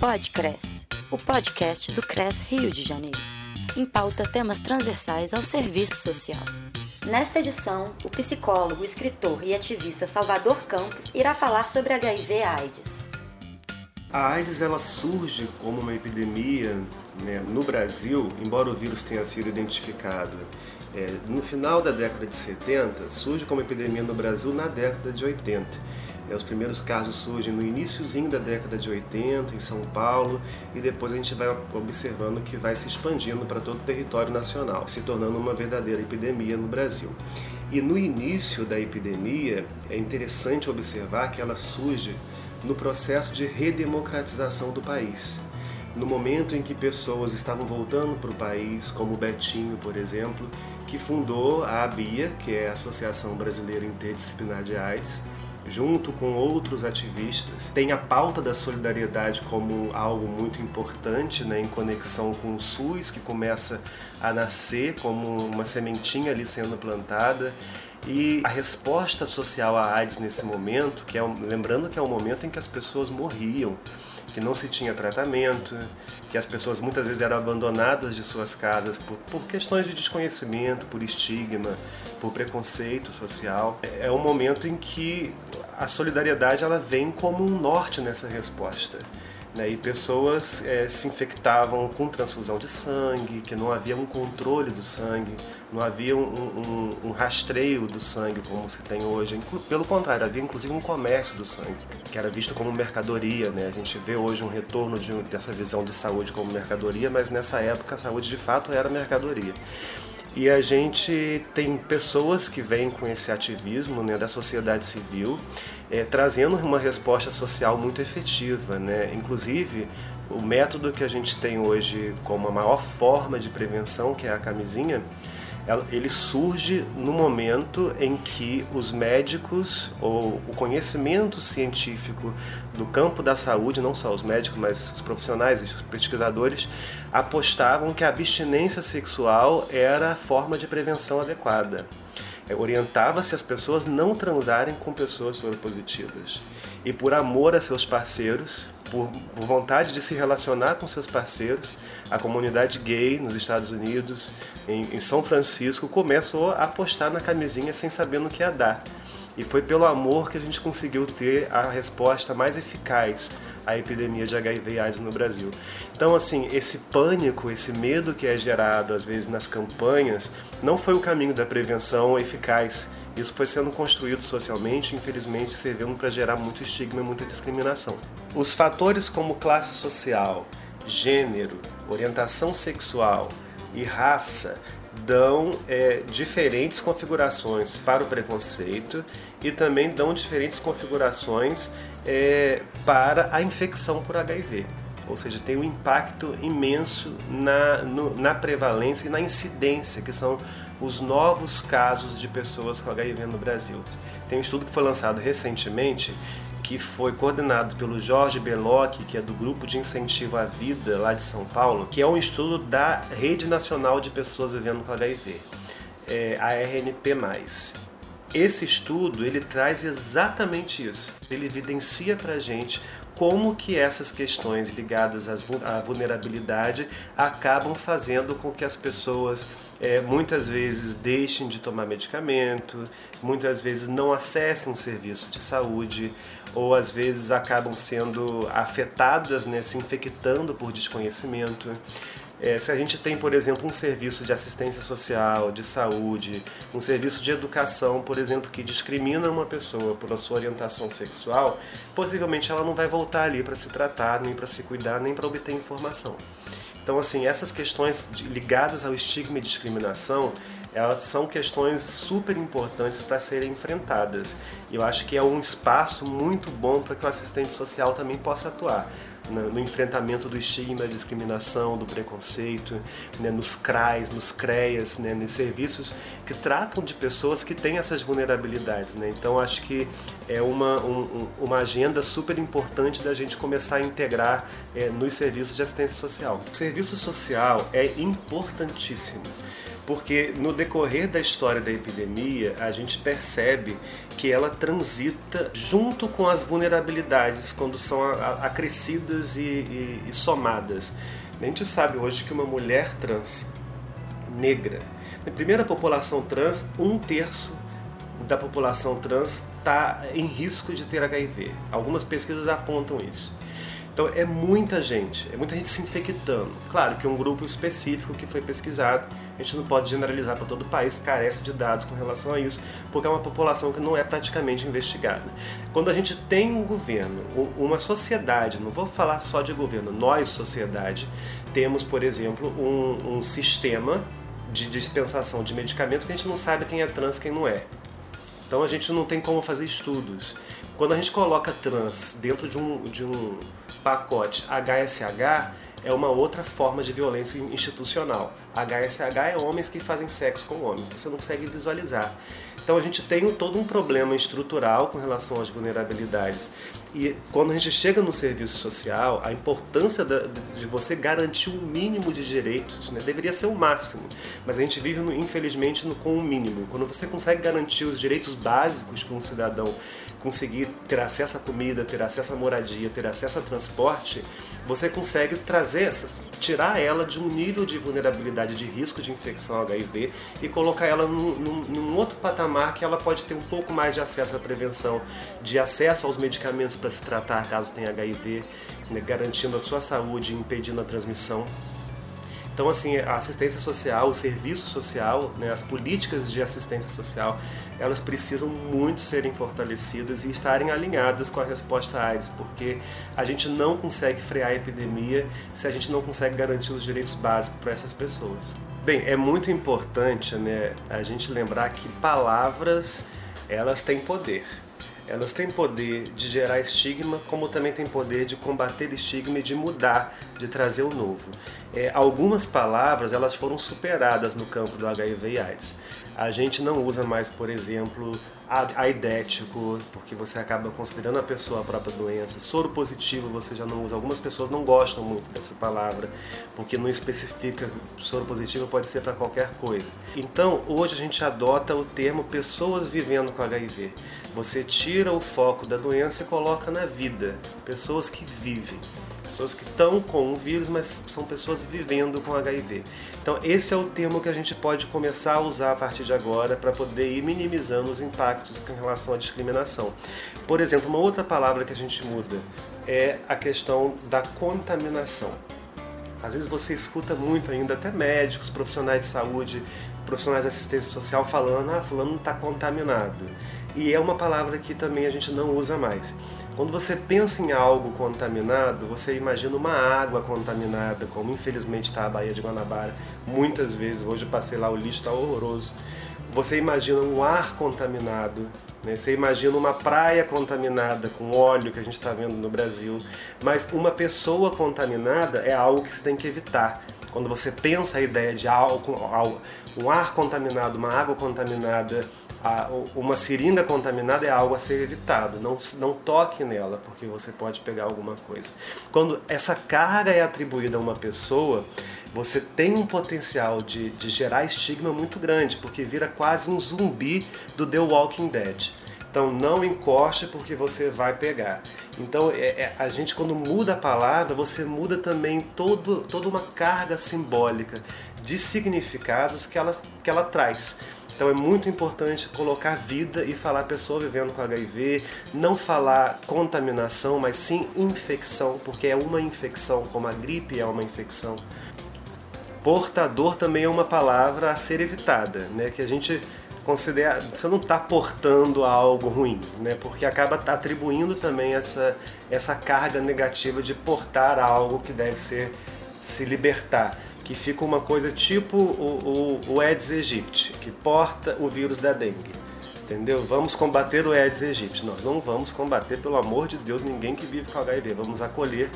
Podcres, o podcast do CRES Rio de Janeiro. Em pauta temas transversais ao serviço social. Nesta edição, o psicólogo, escritor e ativista Salvador Campos irá falar sobre HIV/AIDS. A AIDS ela surge como uma epidemia né, no Brasil, embora o vírus tenha sido identificado é, no final da década de 70, surge como epidemia no Brasil na década de 80. É, os primeiros casos surgem no iníciozinho da década de 80 em São Paulo e depois a gente vai observando que vai se expandindo para todo o território nacional, se tornando uma verdadeira epidemia no Brasil. E no início da epidemia é interessante observar que ela surge no processo de redemocratização do país no momento em que pessoas estavam voltando para o país, como o Betinho, por exemplo, que fundou a ABIA, que é a Associação Brasileira Interdisciplinar de AIDS, junto com outros ativistas. Tem a pauta da solidariedade como algo muito importante, né, em conexão com o SUS, que começa a nascer como uma sementinha ali sendo plantada. E a resposta social à AIDS nesse momento, que é lembrando que é um momento em que as pessoas morriam, que não se tinha tratamento, que as pessoas muitas vezes eram abandonadas de suas casas por, por questões de desconhecimento, por estigma, por preconceito social. É, é um momento em que a solidariedade ela vem como um norte nessa resposta. Né, e pessoas é, se infectavam com transfusão de sangue, que não havia um controle do sangue, não havia um, um, um, rastreio do sangue como se tem hoje. Pelo contrário, havia inclusive um comércio do sangue, que era visto como mercadoria. Né? A gente vê hoje um retorno de, dessa visão de saúde como mercadoria, mas nessa época a saúde de fato era mercadoria. E a gente tem pessoas que vêm com esse ativismo né, da sociedade civil, é, trazendo uma resposta social muito efetiva. Né? Inclusive, o método que a gente tem hoje como a maior forma de prevenção, que é a camisinha, ele surge no momento em que os médicos ou o conhecimento científico do campo da saúde, não só os médicos, mas os profissionais e os pesquisadores, apostavam que a abstinência sexual era a forma de prevenção adequada. É, orientava-se as pessoas não transarem com pessoas soropositivas. E por amor a seus parceiros, por, por, vontade de se relacionar com seus parceiros, a comunidade gay nos Estados Unidos, em, em São Francisco, começou a apostar na camisinha sem saber no que ia dar. E foi pelo amor que a gente conseguiu ter a resposta mais eficaz à epidemia de HIV e AIDS no Brasil. Então, assim, esse pânico, esse medo que é gerado às vezes nas campanhas, não foi o caminho da prevenção eficaz. Isso foi sendo construído socialmente, infelizmente, servindo para gerar muito estigma e muita discriminação. Os fatores como classe social, gênero, orientação sexual e raça dão é, diferentes configurações para o preconceito e também dão diferentes configurações é, para a infecção por HIV. Ou seja, tem um impacto imenso na, no, na prevalência e na incidência, que são os novos casos de pessoas com HIV no Brasil. Tem um estudo que foi lançado recentemente que foi coordenado pelo Jorge Belocchi, que é do Grupo de Incentivo à Vida lá de São Paulo, que é um estudo da Rede Nacional de Pessoas Vivendo com HIV, é, a RNP+. Esse estudo ele traz exatamente isso. Ele evidencia para a gente como que essas questões ligadas à vulnerabilidade acabam fazendo com que as pessoas é, muitas vezes deixem de tomar medicamento, muitas vezes não acessem um serviço de saúde, ou às vezes acabam sendo afetadas, né, se infectando por desconhecimento. É, se a gente tem, por exemplo, um serviço de assistência social, de saúde, um serviço de educação, por exemplo, que discrimina uma pessoa pela sua orientação sexual, possivelmente ela não vai voltar ali para se tratar, nem para se cuidar, nem para obter informação. Então, assim, essas questões ligadas ao estigma e discriminação, elas são questões super importantes para serem enfrentadas. E eu acho que é um espaço muito bom para que o assistente social também possa atuar no, enfrentamento do estigma, da discriminação, do preconceito, né, nos CRAs, nos CREAs, né, nos serviços que tratam de pessoas que têm essas vulnerabilidades. Né? Então acho que é uma, um, uma agenda super importante da gente começar a integrar é, nos serviços de assistência social. O serviço social é importantíssimo porque no decorrer da história da epidemia, a gente percebe que ela transita junto com as vulnerabilidades quando são acrescidas e, e, e somadas. A gente sabe hoje que uma mulher trans negra, na primeira população trans, um terço da população trans está em risco de ter HIV. Algumas pesquisas apontam isso. Então é muita gente, é muita gente se infectando. Claro que um grupo específico que foi pesquisado, a gente não pode generalizar para todo o país, carece de dados com relação a isso, porque é uma população que não é praticamente investigada. Quando a gente tem um governo, uma sociedade, não vou falar só de governo, nós, sociedade, temos, por exemplo, um, um sistema de dispensação de medicamentos que a gente não sabe quem é trans quem não é. Então a gente não tem como fazer estudos. Quando a gente coloca trans dentro de um, de um pacote HSH é uma outra forma de violência institucional. HSH é homens que fazem sexo com homens, você não consegue visualizar. Então a gente tem todo um problema estrutural com relação às vulnerabilidades. E quando a gente chega no serviço social, a importância de você garantir o um mínimo de direitos né, deveria ser o máximo, mas a gente vive, infelizmente, com o mínimo. Quando você consegue garantir os direitos básicos para um cidadão conseguir ter acesso à comida, ter acesso à moradia, ter acesso a transporte, você consegue trazer, tirar ela de um nível de vulnerabilidade, de risco de infecção HIV e colocar ela num, num, num outro patamar que ela pode ter um pouco mais de acesso à prevenção, de acesso aos medicamentos para se tratar caso tenha HIV, né, garantindo a sua saúde e impedindo a transmissão. Então, assim, a assistência social, o serviço social, né, as políticas de assistência social, elas precisam muito serem fortalecidas e estarem alinhadas com a resposta à AIDS, porque a gente não consegue frear a epidemia se a gente não consegue garantir os direitos básicos para essas pessoas. Bem, é muito importante né, a gente lembrar que palavras, elas têm poder elas têm poder de gerar estigma, como também têm poder de combater estigma e de mudar, de trazer o novo. É, algumas palavras elas foram superadas no campo do HIV e AIDS. A gente não usa mais, por exemplo, aidético, porque você acaba considerando a pessoa a própria doença. Soro positivo você já não usa. Algumas pessoas não gostam muito dessa palavra, porque não especifica soro positivo pode ser para qualquer coisa. Então, hoje a gente adota o termo pessoas vivendo com HIV. Você tira o foco da doença e coloca na vida, pessoas que vivem pessoas que estão com o vírus, mas são pessoas vivendo com HIV. Então, esse é o termo que a gente pode começar a usar a partir de agora para poder ir minimizando os impactos em relação à discriminação. Por exemplo, uma outra palavra que a gente muda é a questão da contaminação. Às vezes você escuta muito ainda, até médicos, profissionais de saúde, profissionais de assistência social falando, ah, fulano está contaminado. E é uma palavra que também a gente não usa mais. Quando você pensa em algo contaminado, você imagina uma água contaminada, como infelizmente está a Baía de Guanabara. Muitas vezes, hoje eu passei lá, o lixo está horroroso. Você imagina um ar contaminado, né? você imagina uma praia contaminada com óleo que a gente está vendo no Brasil. Mas uma pessoa contaminada é algo que se tem que evitar. Quando você pensa a ideia de algo, um ar contaminado, uma água contaminada, a, uma seringa contaminada é algo a ser evitado. Não, não toque nela, porque você pode pegar alguma coisa. Quando essa carga é atribuída a uma pessoa, você tem um potencial de, de gerar estigma muito grande, porque vira quase um zumbi do The Walking Dead. Então não encoste porque você vai pegar. Então é, é, a gente quando muda a palavra, você muda também todo, toda uma carga simbólica de significados que ela, que ela traz. Então é muito importante colocar vida e falar pessoa vivendo com HIV, não falar contaminação, mas sim infecção, porque é uma infecção, como a gripe é uma infecção. Portador também é uma palavra a ser evitada, né? Que a gente considera, você não está portando algo ruim, né? Porque acaba atribuindo também essa essa carga negativa de portar algo que deve ser se libertar que fica uma coisa tipo o, o, o Aedes aegypti, que porta o vírus da dengue. Entendeu? Vamos combater o Aedes aegypti. Nós não vamos combater, pelo amor de Deus, ninguém que vive com HIV. Vamos acolher,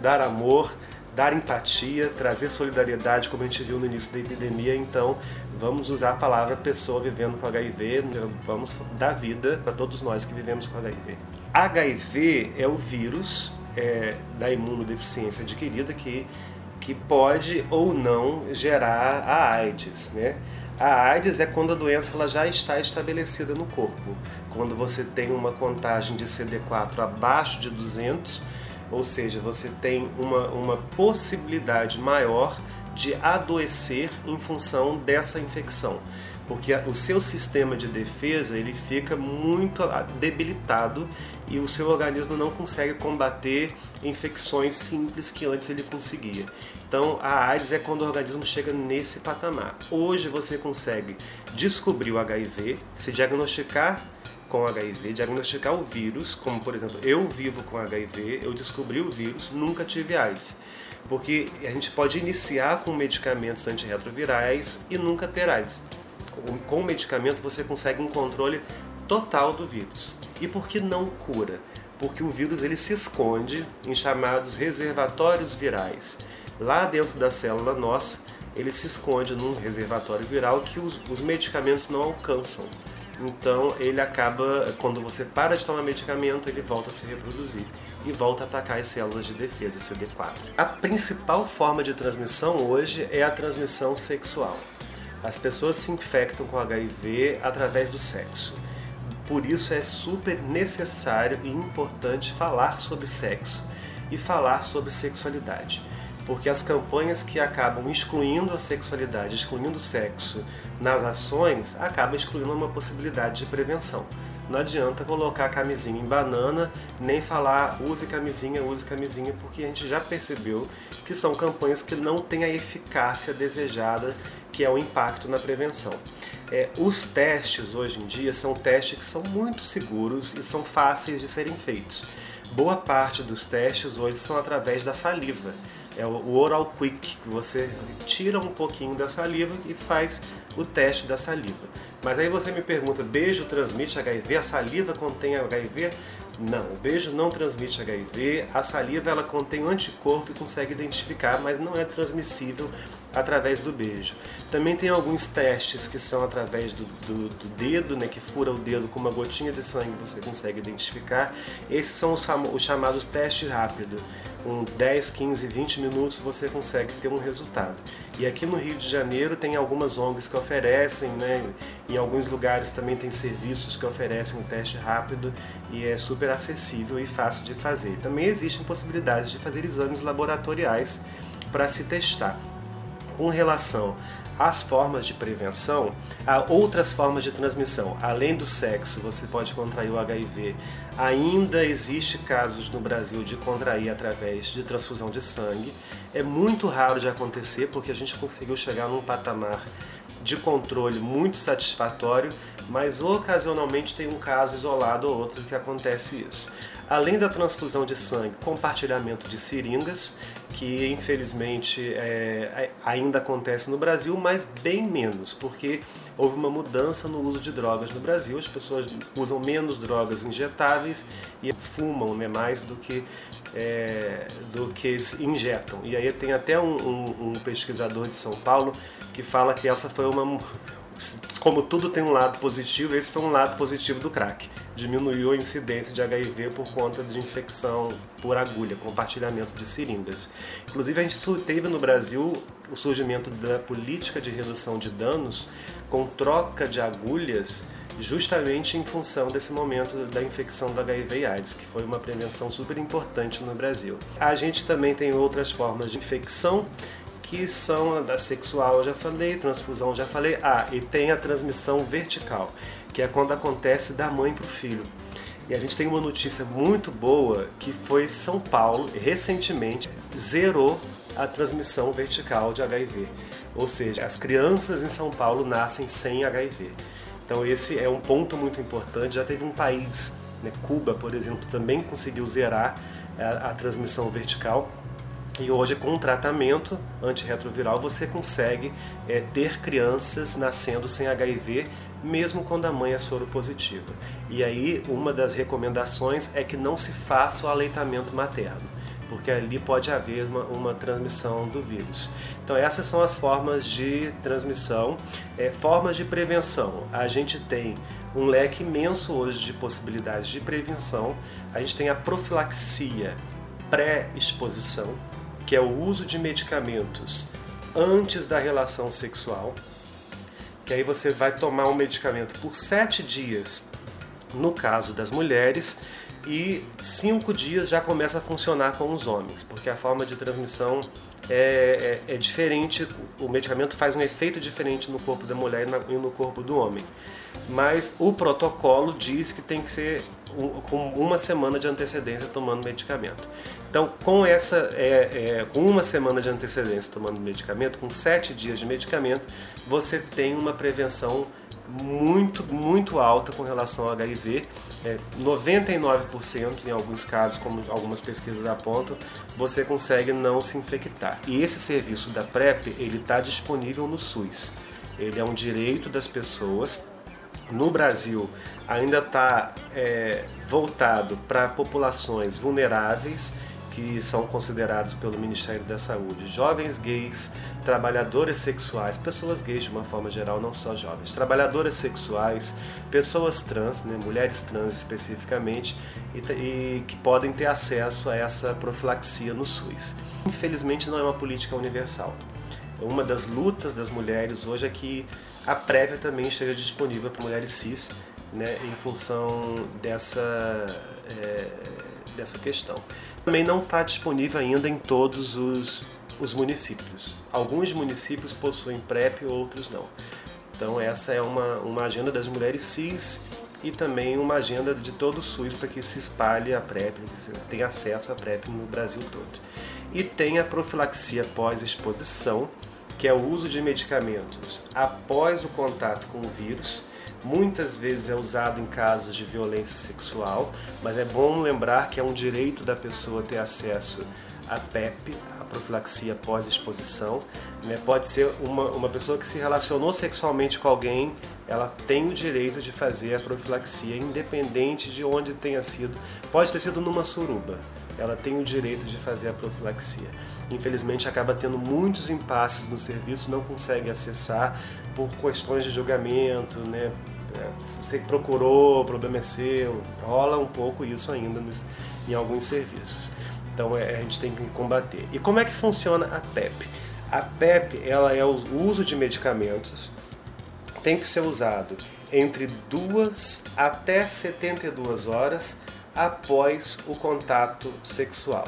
dar amor, dar empatia, trazer solidariedade, como a gente viu no início da epidemia. Então, vamos usar a palavra pessoa vivendo com HIV, vamos dar vida para todos nós que vivemos com HIV. HIV é o vírus é, da imunodeficiência adquirida que que pode ou não gerar a AIDS, né? A AIDS é quando a doença ela já está estabelecida no corpo. Quando você tem uma contagem de CD4 abaixo de 200, ou seja, você tem uma, uma possibilidade maior de adoecer em função dessa infecção porque o seu sistema de defesa ele fica muito debilitado e o seu organismo não consegue combater infecções simples que antes ele conseguia. Então, a AIDS é quando o organismo chega nesse patamar. Hoje você consegue descobrir o HIV, se diagnosticar com HIV, diagnosticar o vírus, como por exemplo, eu vivo com HIV, eu descobri o vírus, nunca tive AIDS. Porque a gente pode iniciar com medicamentos antirretrovirais e nunca ter AIDS com o medicamento você consegue um controle total do vírus. E por que não cura? Porque o vírus ele se esconde em chamados reservatórios virais. Lá dentro da célula nossa, ele se esconde num reservatório viral que os, os medicamentos não alcançam. Então ele acaba, quando você para de tomar medicamento, ele volta a se reproduzir e volta a atacar as células de defesa, CD4. A principal forma de transmissão hoje é a transmissão sexual. As pessoas se infectam com HIV através do sexo. Por isso é super necessário e importante falar sobre sexo e falar sobre sexualidade. Porque as campanhas que acabam excluindo a sexualidade, excluindo o sexo nas ações, acabam excluindo uma possibilidade de prevenção. Não adianta colocar a camisinha em banana, nem falar use camisinha, use camisinha, porque a gente já percebeu que são campanhas que não têm a eficácia desejada, que é o impacto na prevenção. É, os testes hoje em dia são testes que são muito seguros e são fáceis de serem feitos. Boa parte dos testes hoje são através da saliva. É o Oral Quick, que você tira um pouquinho da saliva e faz o teste da saliva. Mas aí você me pergunta, beijo transmite HIV? A saliva contém HIV? Não, o beijo não transmite HIV. A saliva ela contém anticorpo e consegue identificar, mas não é transmissível através do beijo. Também tem alguns testes que são através do, do, do dedo, né, que fura o dedo com uma gotinha de sangue, você consegue identificar. Esses são os, os chamados testes rápidos. Com 10, 15, 20 minutos você consegue ter um resultado. E aqui no Rio de Janeiro tem algumas ONGs que oferecem, né, em alguns lugares também tem serviços que oferecem um teste rápido e é super acessível e fácil de fazer. Também existem possibilidades de fazer exames laboratoriais para se testar. Com relação às formas de prevenção, há outras formas de transmissão. Além do sexo, você pode contrair o HIV. Ainda existe casos no Brasil de contrair através de transfusão de sangue. É muito raro de acontecer porque a gente conseguiu chegar num patamar de controle muito satisfatório, mas ocasionalmente tem um caso isolado ou outro que acontece isso. Além da transfusão de sangue, compartilhamento de seringas, que infelizmente é, ainda acontece no Brasil, mas bem menos, porque houve uma mudança no uso de drogas no Brasil. As pessoas usam menos drogas injetáveis e fumam né, mais do que, é, do que injetam. E aí tem até um, um, um pesquisador de São Paulo que fala que essa foi uma como tudo tem um lado positivo, esse foi um lado positivo do crack. Diminuiu a incidência de HIV por conta de infecção por agulha, compartilhamento de seringas. Inclusive, a gente teve no Brasil o surgimento da política de redução de danos com troca de agulhas justamente em função desse momento da infecção do HIV e AIDS, que foi uma prevenção super importante no Brasil. A gente também tem outras formas de infecção que são da sexual, eu já falei, transfusão, já falei. Ah, e tem a transmissão vertical, que é quando acontece da mãe para o filho. E a gente tem uma notícia muito boa que foi São Paulo, recentemente, zerou a transmissão vertical de HIV. Ou seja, as crianças em São Paulo nascem sem HIV. Então esse é um ponto muito importante. Já teve um país, né, Cuba, por exemplo, também conseguiu zerar a, a transmissão vertical e hoje, com o tratamento antirretroviral, você consegue é, ter crianças nascendo sem HIV, mesmo quando a mãe é soropositiva. E aí, uma das recomendações é que não se faça o aleitamento materno, porque ali pode haver uma, uma transmissão do vírus. Então, essas são as formas de transmissão. É, formas de prevenção: a gente tem um leque imenso hoje de possibilidades de prevenção, a gente tem a profilaxia pré-exposição que é o uso de medicamentos antes da relação sexual, que aí você vai tomar um medicamento por sete dias, no caso das mulheres, e cinco dias já começa a funcionar com os homens, porque a forma de transmissão é, é, é, diferente, o medicamento faz um efeito diferente no corpo da mulher e no corpo do homem. Mas o protocolo diz que tem que ser com uma semana de antecedência tomando medicamento. Então, com essa, é, é, com uma semana de antecedência tomando medicamento, com sete dias de medicamento, você tem uma prevenção muito, muito alta com relação ao HIV. É, 99% em alguns casos, como algumas pesquisas apontam, você consegue não se infectar. E esse serviço da PrEP, ele está disponível no SUS. Ele é um direito das pessoas. No Brasil, ainda está é, voltado para populações vulneráveis que são considerados pelo Ministério da Saúde jovens gays, trabalhadoras sexuais, pessoas gays de uma forma geral, não só jovens, trabalhadoras sexuais, pessoas trans, né, mulheres trans especificamente, e, e que podem ter acesso a essa profilaxia no SUS. Infelizmente não é uma política universal. Uma das lutas das mulheres hoje é que a PrEP também esteja disponível para mulheres cis, né, em função dessa, é, dessa questão também não está disponível ainda em todos os, os municípios. Alguns municípios possuem PrEP, outros não. Então essa é uma, uma agenda das mulheres cis e também uma agenda de todo o SUS para que se espalhe a PrEP, que tenha acesso à PrEP no Brasil todo. E tem a profilaxia pós-exposição, que é o uso de medicamentos após o contato com o vírus, muitas vezes é usado em casos de violência sexual, mas é bom lembrar que é um direito da pessoa ter acesso à PEP, a profilaxia pós-exposição. Né? Pode ser uma, uma pessoa que se relacionou sexualmente com alguém, ela tem o direito de fazer a profilaxia, independente de onde tenha sido. Pode ter sido numa suruba, ela tem o direito de fazer a profilaxia. Infelizmente, acaba tendo muitos impasses no serviço, não consegue acessar por questões de julgamento, né? É, se você procurou, o problema é seu, rola um pouco isso ainda nos, em alguns serviços. Então é, a gente tem que combater. E como é que funciona a PEP? A PEP ela é o uso de medicamentos, tem que ser usado entre 2 até 72 horas após o contato sexual.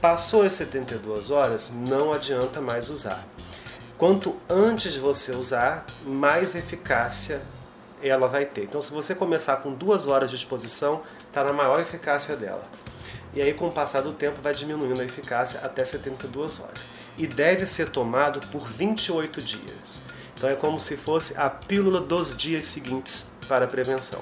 Passou as 72 horas, não adianta mais usar. Quanto antes você usar, mais eficácia ela vai ter. Então, se você começar com duas horas de exposição, está na maior eficácia dela. E aí, com o passar do tempo, vai diminuindo a eficácia até 72 horas. E deve ser tomado por 28 dias. Então, é como se fosse a pílula dos dias seguintes para a prevenção.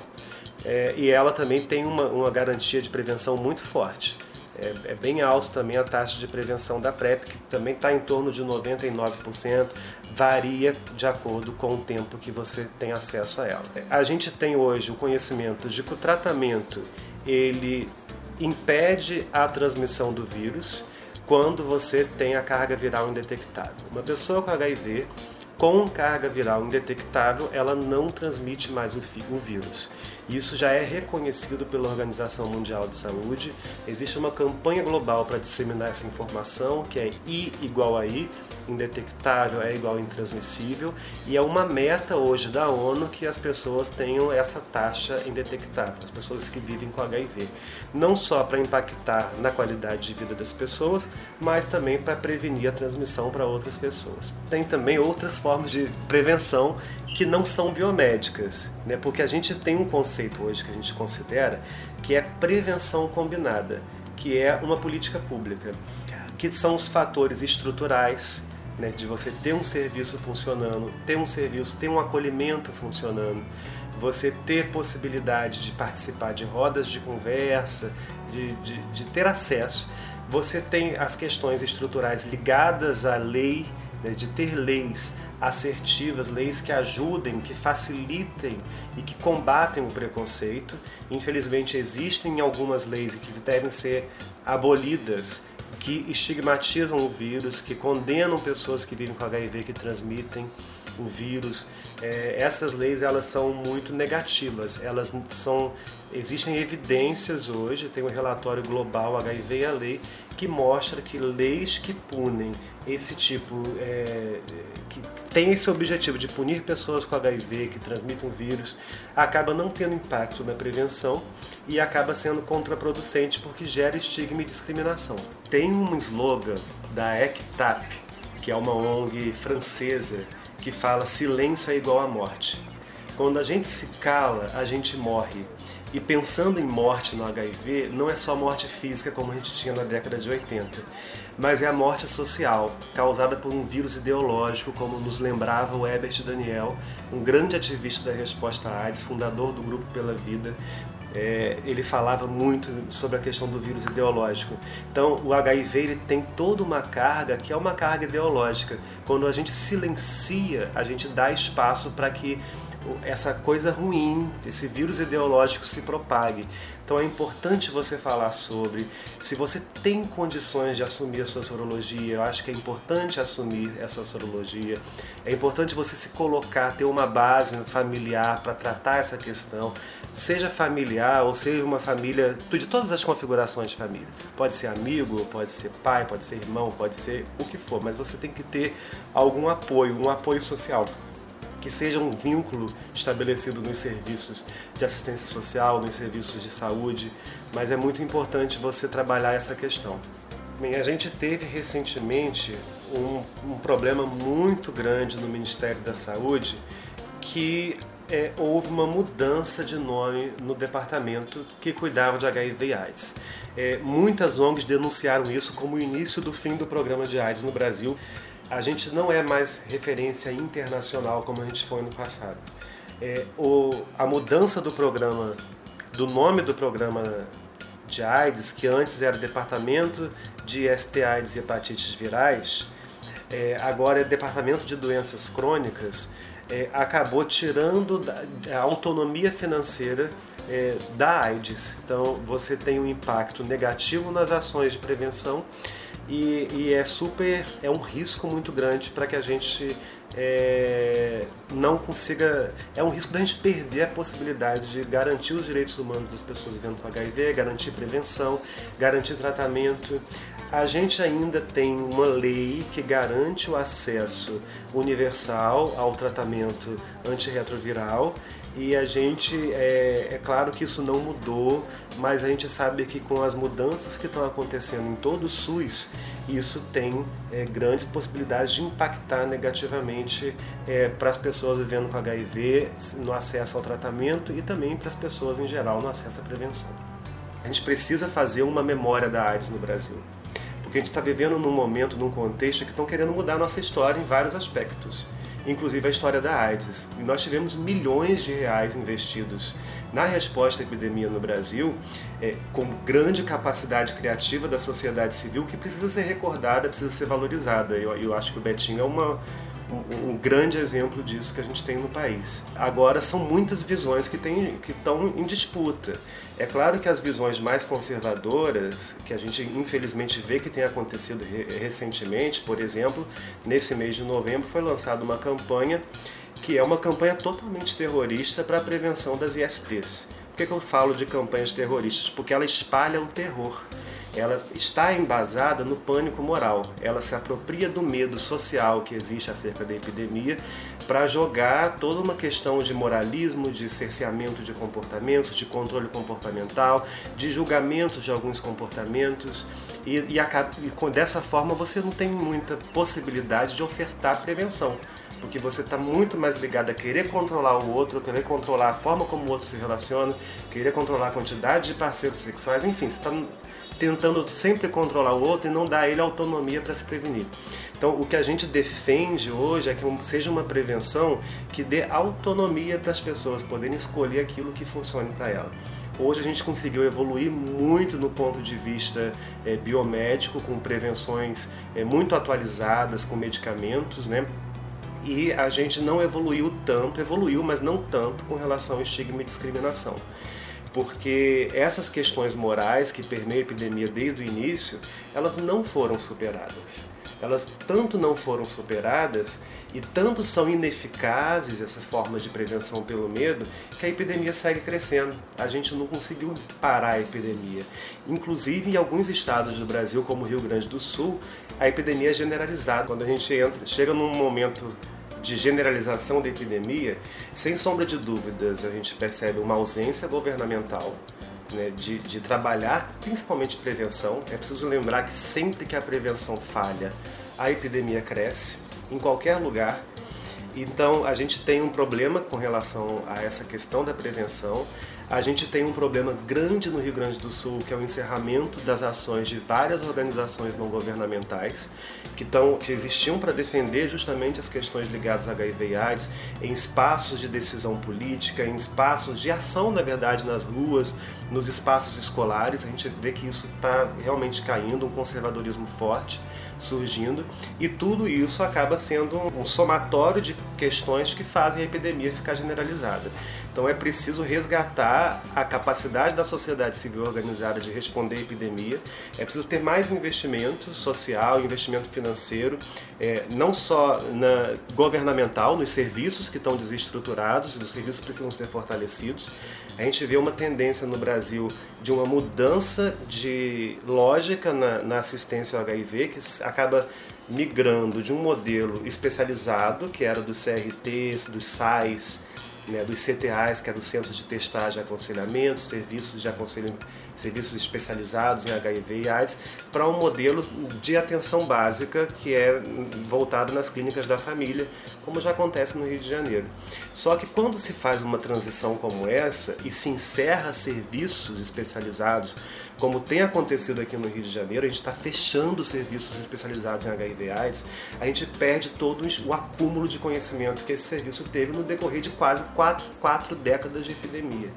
É, e ela também tem uma, uma garantia de prevenção muito forte. É, é, bem alto também a taxa de prevenção da PrEP, que também está em torno de 99%, varia de acordo com o tempo que você tem acesso a ela. A gente tem hoje o conhecimento de que o tratamento ele impede a transmissão do vírus quando você tem a carga viral indetectável. Uma pessoa com HIV com carga viral indetectável, ela não transmite mais o, vírus. Isso já é reconhecido pela Organização Mundial de Saúde. Existe uma campanha global para disseminar essa informação, que é I igual a I, indetectável é igual a intransmissível, e é uma meta hoje da ONU que as pessoas tenham essa taxa indetectável, as pessoas que vivem com HIV. Não só para impactar na qualidade de vida das pessoas, mas também para prevenir a transmissão para outras pessoas. Tem também outras formas de prevenção que não são biomédicas, né? porque a gente tem um conceito hoje que a gente considera que é prevenção combinada, que é uma política pública, que são os fatores estruturais, né? de você ter um serviço funcionando, ter um serviço, ter um acolhimento funcionando, você ter possibilidade de participar de rodas de conversa, de, de, de ter acesso. Você tem as questões estruturais ligadas à lei, né? de ter leis assertivas, leis que ajudem, que facilitem e que combatem o preconceito. Infelizmente, existem algumas leis que devem ser abolidas que estigmatizam o vírus, que condenam pessoas que vivem com HIV, que transmitem. O vírus. É, essas leis elas são muito negativas. Elas são existem evidências hoje. Tem um relatório global HIV e a lei que mostra que leis que punem esse tipo é, que tem esse objetivo de punir pessoas com HIV que transmitem o vírus acaba não tendo impacto na prevenção e acaba sendo contraproducente porque gera estigma e discriminação. Tem um slogan da ECTAP, que é uma ONG francesa, que fala silêncio é igual à morte. Quando a gente se cala, a gente morre. E pensando em morte no HIV, não é só morte física como a gente tinha na década de 80, mas é a morte social, causada por um vírus ideológico, como nos lembrava o Herbert Daniel, um grande ativista da resposta à AIDS, fundador do Grupo Pela Vida, é, ele falava muito sobre a questão do vírus ideológico. Então, o HIV ele tem toda uma carga que é uma carga ideológica. Quando a gente silencia, a gente dá espaço para que essa coisa ruim, esse vírus ideológico se propague. Então é importante você falar sobre. Se você tem condições de assumir a sua sorologia, eu acho que é importante assumir essa sorologia. É importante você se colocar, ter uma base familiar para tratar essa questão, seja familiar ou seja uma família de todas as configurações de família. Pode ser amigo, pode ser pai, pode ser irmão, pode ser o que for, mas você tem que ter algum apoio, um apoio social que seja um vínculo estabelecido nos serviços de assistência social, nos serviços de saúde, mas é muito importante você trabalhar essa questão. Bem, a gente teve recentemente um, um problema muito grande no Ministério da Saúde que é, houve uma mudança de nome no departamento que cuidava de HIV e AIDS. É, muitas ONGs denunciaram isso como o início do fim do programa de AIDS no Brasil a gente não é mais referência internacional como a gente foi no passado. É, o, a mudança do programa, do nome do programa de AIDS, que antes era Departamento de STIs e Hepatites Virais, é, agora é Departamento de Doenças Crônicas, é, acabou tirando a autonomia financeira é, da AIDS. Então você tem um impacto negativo nas ações de prevenção e, e é super, é um risco muito grande para que a gente é, não consiga. É um risco da gente perder a possibilidade de garantir os direitos humanos das pessoas vivendo com HIV, garantir prevenção, garantir tratamento. A gente ainda tem uma lei que garante o acesso universal ao tratamento antirretroviral e a gente, é, é, claro que isso não mudou, mas a gente sabe que com as mudanças que estão acontecendo em todo o SUS, isso tem é, grandes possibilidades de impactar negativamente é, para as pessoas vivendo com HIV, no acesso ao tratamento e também para as pessoas em geral no acesso à prevenção. A gente precisa fazer uma memória da AIDS no Brasil. Porque a gente está vivendo num momento, num contexto que estão querendo mudar a nossa história em vários aspectos inclusive a história da AIDS. E nós tivemos milhões de reais investidos na resposta à epidemia no Brasil, é, com grande capacidade criativa da sociedade civil, que precisa ser recordada, precisa ser valorizada. Eu, eu acho que o Betinho é uma, um, um, grande exemplo disso que a gente tem no país. Agora, são muitas visões que, tem, que estão em disputa. É claro que as visões mais conservadoras, que a gente infelizmente vê que tem acontecido re recentemente, por exemplo, nesse mês de novembro foi lançada uma campanha que é uma campanha totalmente terrorista para a prevenção das ISTs. Por que, que eu falo de campanhas terroristas? Porque ela espalha o terror ela está embasada no pânico moral. Ela se apropria do medo social que existe acerca da epidemia para jogar toda uma questão de moralismo, de cerceamento de comportamentos, de controle comportamental, de julgamento de alguns comportamentos e, e, e dessa forma você não tem muita possibilidade de ofertar prevenção porque você está muito mais ligado a querer controlar o outro, querer controlar a forma como o outro se relaciona, querer controlar a quantidade de parceiros sexuais, enfim, você está tentando sempre controlar o outro e não dar a ele autonomia para se prevenir. Então, o que a gente defende hoje é que seja uma prevenção que dê autonomia para as pessoas poderem escolher aquilo que funcione para ela. Hoje a gente conseguiu evoluir muito no ponto de vista é, biomédico, com prevenções é, muito atualizadas, com medicamentos, né? E a gente não evoluiu tanto, evoluiu, mas não tanto com relação ao estigma e discriminação porque essas questões morais que permeiam a epidemia desde o início, elas não foram superadas. elas tanto não foram superadas e tanto são ineficazes essa forma de prevenção pelo medo que a epidemia segue crescendo. A gente não conseguiu parar a epidemia. Inclusive em alguns estados do Brasil, como o Rio Grande do Sul, a epidemia é generalizada. Quando a gente entra, chega num momento de generalização da epidemia, sem sombra de dúvidas, a gente percebe uma ausência governamental né, de, de trabalhar principalmente prevenção. É preciso lembrar que sempre que a prevenção falha, a epidemia cresce em qualquer lugar. Então a gente tem um problema com relação a essa questão da prevenção. A gente tem um problema grande no Rio Grande do Sul, que é o encerramento das ações de várias organizações não governamentais que, tão, que existiam para defender justamente as questões ligadas a HIV e AIDS em espaços de decisão política, em espaços de ação, na verdade, nas ruas, nos espaços escolares. A gente vê que isso está realmente caindo, um conservadorismo forte surgindo, e tudo isso acaba sendo um somatório de questões que fazem a epidemia ficar generalizada. Então é preciso resgatar a capacidade da sociedade civil organizada de responder à epidemia, é preciso ter mais investimento social, investimento financeiro, é, não só na governamental, nos serviços que estão desestruturados, os serviços precisam ser fortalecidos. A gente vê uma tendência no Brasil de uma mudança de lógica na, na assistência ao HIV, que acaba migrando de um modelo especializado, que era dos CRTs, dos SAIs, né, dos CTAs, que é do Centro de Testagem e Aconselhamento, serviços de aconselhamento, serviços especializados em HIV e AIDS, para um modelo de atenção básica que é voltado nas clínicas da família, como já acontece no Rio de Janeiro. Só que quando se faz uma transição como essa e se encerra serviços especializados, como tem acontecido aqui no Rio de Janeiro, a gente está fechando serviços especializados em HIV e AIDS, a gente perde todo o acúmulo de conhecimento que esse serviço teve no decorrer de quase quatro, quatro décadas de epidemia.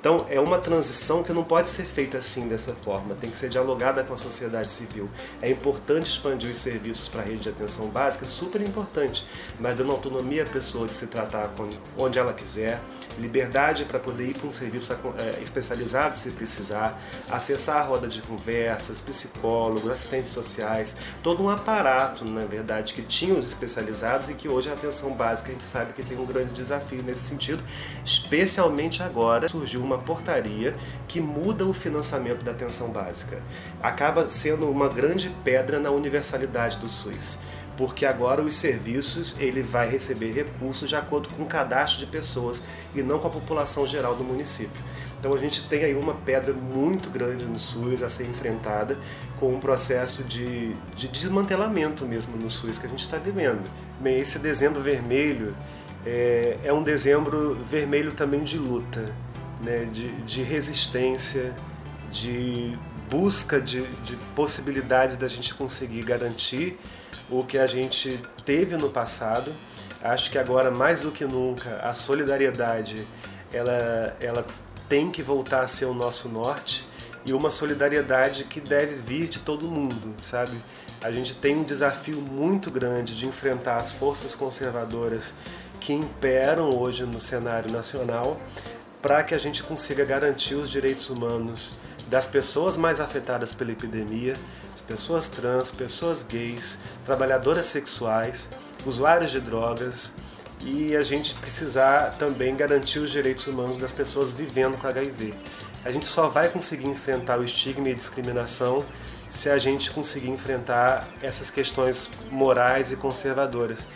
Então, é uma transição que não pode ser feita assim, dessa forma, tem que ser dialogada com a sociedade civil. É importante expandir os serviços para a rede de atenção básica, super importante, mas dando autonomia à pessoa de se tratar onde ela quiser, liberdade para poder ir para um serviço é, especializado se precisar, acessar a roda de conversas, psicólogos, assistentes sociais, todo um aparato, na verdade, que tinha os especializados e que hoje a atenção básica a gente sabe que tem um grande desafio nesse sentido, especialmente agora surgiu uma portaria que muda o financiamento da atenção básica. Acaba sendo uma grande pedra na universalidade do SUS porque agora os serviços ele vai receber recursos de acordo com o cadastro de pessoas e não com a população geral do município. Então a gente tem aí uma pedra muito grande no SUS a ser enfrentada com um processo de, de desmantelamento mesmo no SUS que a gente está vivendo. Bem, esse dezembro vermelho é, é um dezembro vermelho também de luta né, de, de resistência, de busca de, de possibilidade da gente conseguir garantir o que a gente teve no passado. Acho que agora, mais do que nunca, a solidariedade ela, ela tem que voltar a ser o nosso norte e uma solidariedade que deve vir de todo mundo, sabe? A gente tem um desafio muito grande de enfrentar as forças conservadoras que imperam hoje no cenário nacional, para que a gente consiga garantir os direitos humanos das pessoas mais afetadas pela epidemia, as pessoas trans, pessoas gays, trabalhadoras sexuais, usuários de drogas e a gente precisar também garantir os direitos humanos das pessoas vivendo com HIV. A gente só vai conseguir enfrentar o estigma e a discriminação se a gente conseguir enfrentar essas questões morais e conservadoras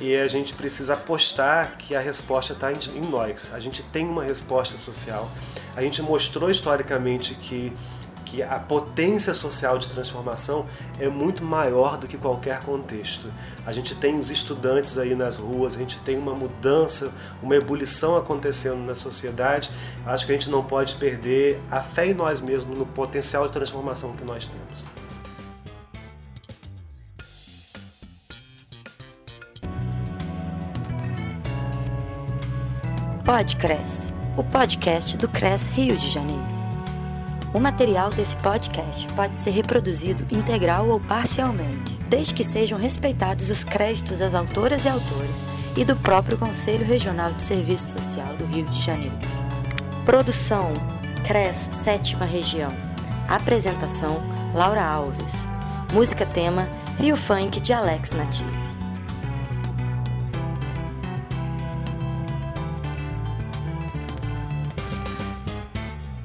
e a gente precisa apostar que a resposta está em nós. A gente tem uma resposta social. A gente mostrou historicamente que que a potência social de transformação é muito maior do que qualquer contexto. A gente tem os estudantes aí nas ruas, a gente tem uma mudança, uma ebulição acontecendo na sociedade. Acho que a gente não pode perder a fé em nós mesmos, no potencial de transformação que nós temos. Podcres, o podcast do CRES Rio de Janeiro. O material desse podcast pode ser reproduzido integral ou parcialmente, desde que sejam respeitados os créditos das autoras e autores e do próprio Conselho Regional de Serviço Social do Rio de Janeiro. Produção CRES Sétima Região. Apresentação Laura Alves. Música tema Rio Funk de Alex Native.